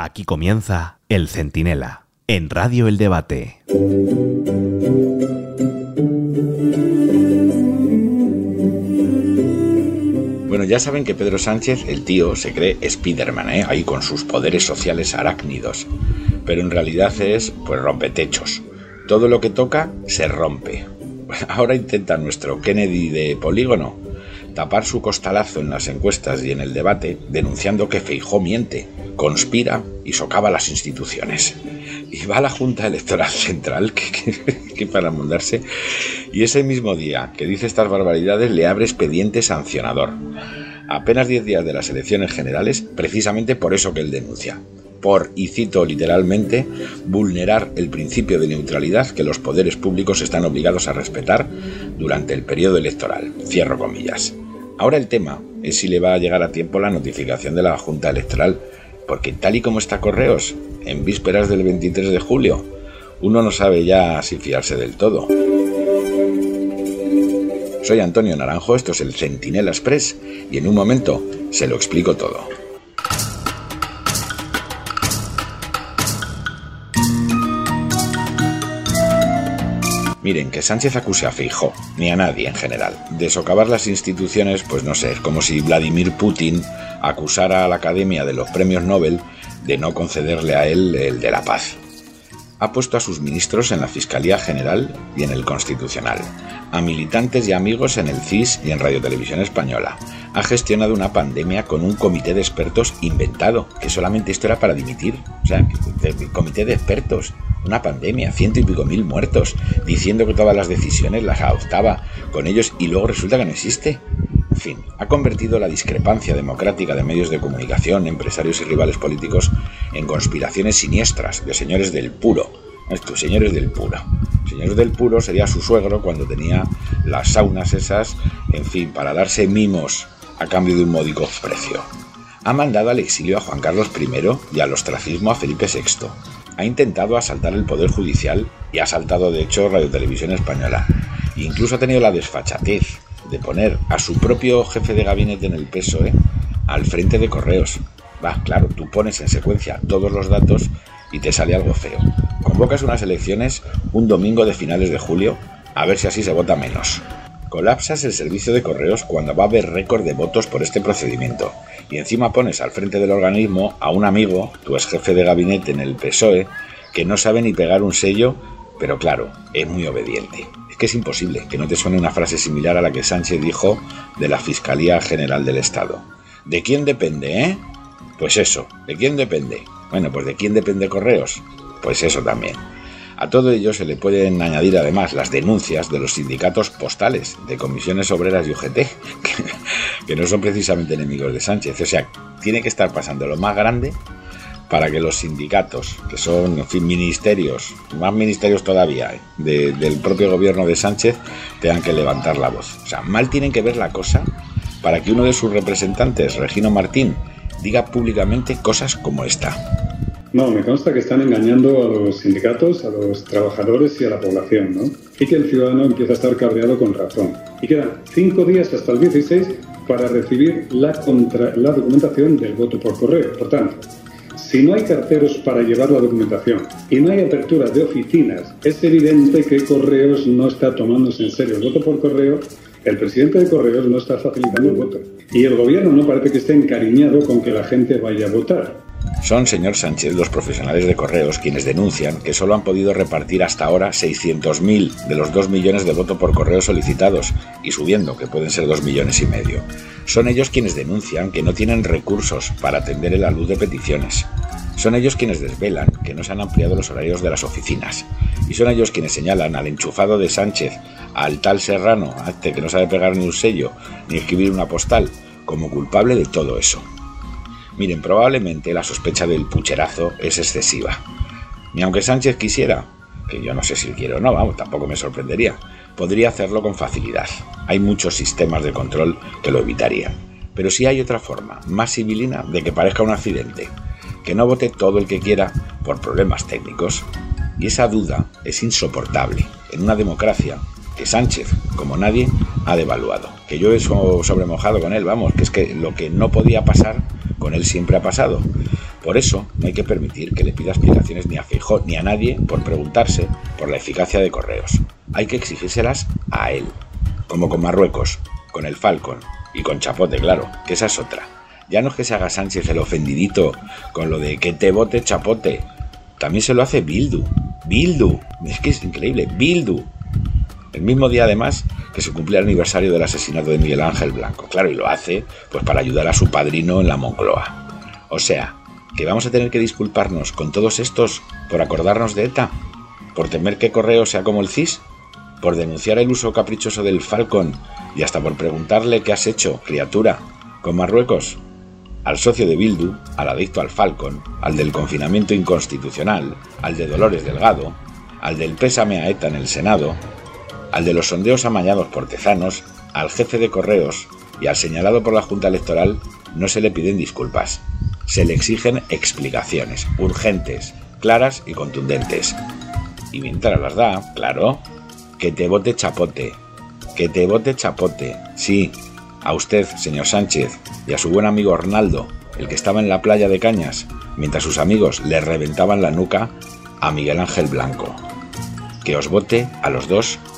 Aquí comienza El Centinela, en Radio El Debate. Bueno, ya saben que Pedro Sánchez, el tío, se cree Spiderman, ¿eh? ahí con sus poderes sociales arácnidos. Pero en realidad es, pues, rompetechos. Todo lo que toca se rompe. Ahora intenta nuestro Kennedy de polígono tapar su costalazo en las encuestas y en el debate, denunciando que Feijó miente, conspira y socava las instituciones. Y va a la Junta Electoral Central, que, para mundarse, y ese mismo día que dice estas barbaridades le abre expediente sancionador. Apenas 10 días de las elecciones generales, precisamente por eso que él denuncia por, y cito literalmente, vulnerar el principio de neutralidad que los poderes públicos están obligados a respetar durante el periodo electoral. Cierro comillas. Ahora el tema es si le va a llegar a tiempo la notificación de la Junta Electoral, porque tal y como está Correos, en vísperas del 23 de julio, uno no sabe ya si fiarse del todo. Soy Antonio Naranjo, esto es el Centinela Express, y en un momento se lo explico todo. Miren, que Sánchez acuse a Feijó, ni a nadie en general, de socavar las instituciones, pues no sé, es como si Vladimir Putin acusara a la Academia de los Premios Nobel de no concederle a él el de la paz. Ha puesto a sus ministros en la Fiscalía General y en el Constitucional, a militantes y amigos en el CIS y en Radio Televisión Española. Ha gestionado una pandemia con un comité de expertos inventado, que solamente esto era para dimitir. O sea, el comité de expertos una pandemia, ciento y pico mil muertos, diciendo que todas las decisiones las adoptaba con ellos y luego resulta que no existe. Fin, ha convertido la discrepancia democrática de medios de comunicación, empresarios y rivales políticos en conspiraciones siniestras de señores del puro. Estos señores del puro. Señores del puro sería su suegro cuando tenía las saunas esas, en fin, para darse mimos a cambio de un módico precio. Ha mandado al exilio a Juan Carlos I y al ostracismo a Felipe VI ha intentado asaltar el Poder Judicial y ha asaltado de hecho Radio Televisión Española. incluso ha tenido la desfachatez de poner a su propio jefe de gabinete en el PSOE al frente de correos. Va, claro, tú pones en secuencia todos los datos y te sale algo feo. Convocas unas elecciones un domingo de finales de julio a ver si así se vota menos. Colapsas el servicio de correos cuando va a haber récord de votos por este procedimiento. Y encima pones al frente del organismo a un amigo, tu ex jefe de gabinete en el PSOE, que no sabe ni pegar un sello, pero claro, es muy obediente. Que es imposible que no te suene una frase similar a la que Sánchez dijo de la Fiscalía General del Estado. ¿De quién depende, eh? Pues eso, ¿de quién depende? Bueno, pues ¿de quién depende Correos? Pues eso también. A todo ello se le pueden añadir además las denuncias de los sindicatos postales, de comisiones obreras y UGT, que, no son precisamente enemigos de Sánchez. O sea, tiene que estar pasando lo más grande para que los sindicatos, que son, en fin, ministerios, más ministerios todavía, eh, del propio gobierno de Sánchez, tengan que levantar la voz. O sea, mal tienen que ver la cosa para que uno de sus representantes, Regino Martín, diga públicamente cosas como esta. No, me consta que están engañando a los sindicatos, a los trabajadores y a la población, ¿no? Y que el ciudadano empieza a estar cabreado con razón. Y quedan cinco días hasta el 16 para recibir la, la documentación del voto por correo. Por tanto, si no hay carteros para llevar la documentación y no hay apertura de oficinas, es evidente que Correos no está tomándose en serio el voto por correo, el presidente de Correos no está facilitando el voto y el gobierno no parece que esté encariñado con que la gente vaya a votar. Son, señor Sánchez, los profesionales de correos quienes denuncian que solo han podido repartir hasta ahora 600.000 de los 2 millones de votos por correo solicitados y subiendo, que pueden ser 2 millones y medio. Son ellos quienes denuncian que no tienen recursos para atender el alud de peticiones. Son ellos quienes desvelan que no se han ampliado los horarios de las oficinas. Y son ellos quienes señalan al enchufado de Sánchez, al tal Serrano, este que no sabe pegar ni un sello ni escribir una postal, como culpable de todo eso. Miren, probablemente la sospecha del pucherazo es excesiva. Ni aunque Sánchez quisiera, que yo no sé si quiere o no, vamos, tampoco me sorprendería, podría hacerlo con facilidad. Hay muchos sistemas de control que lo evitarían. Pero sí hay otra forma, más civilina, de que parezca un accidente. Que no vote todo el que quiera por problemas técnicos. Y esa duda es insoportable en una democracia que Sánchez, como nadie, ha devaluado. Que yo he sobremojado con él, vamos, que es que lo que no podía pasar con él siempre ha pasado. Por eso no hay que permitir que le pida explicaciones ni a Feijó ni a nadie por preguntarse por la eficacia de correos. Hay que exigírselas a él, como con Marruecos, con el Falcon y con Chapote, claro, que esa es otra. Ya no es que se haga Sánchez el ofendidito con lo de que te vote Chapote, también se lo hace Bildu. Bildu, es que es increíble, Bildu. El mismo día además que se cumple el aniversario del asesinato de Miguel Ángel Blanco. Claro, y lo hace pues para ayudar a su padrino en la Moncloa. O sea, que vamos a tener que disculparnos con todos estos por acordarnos de ETA, por temer que Correo sea como el CIS, por denunciar el uso caprichoso del Falcon y hasta por preguntarle qué has hecho, criatura, con Marruecos. Al socio de Bildu, al adicto al Falcon, al del confinamiento inconstitucional, al de Dolores Delgado, al del pésame a ETA en el Senado, al de los sondeos amañados por tezanos, al jefe de correos y al señalado por la Junta Electoral no se le piden disculpas. Se le exigen explicaciones, urgentes, claras y contundentes. Y mientras las da, claro, que te vote chapote, que te vote chapote, sí, a usted, señor Sánchez, y a su buen amigo Arnaldo, el que estaba en la playa de Cañas, mientras sus amigos le reventaban la nuca a Miguel Ángel Blanco. Que os vote a los dos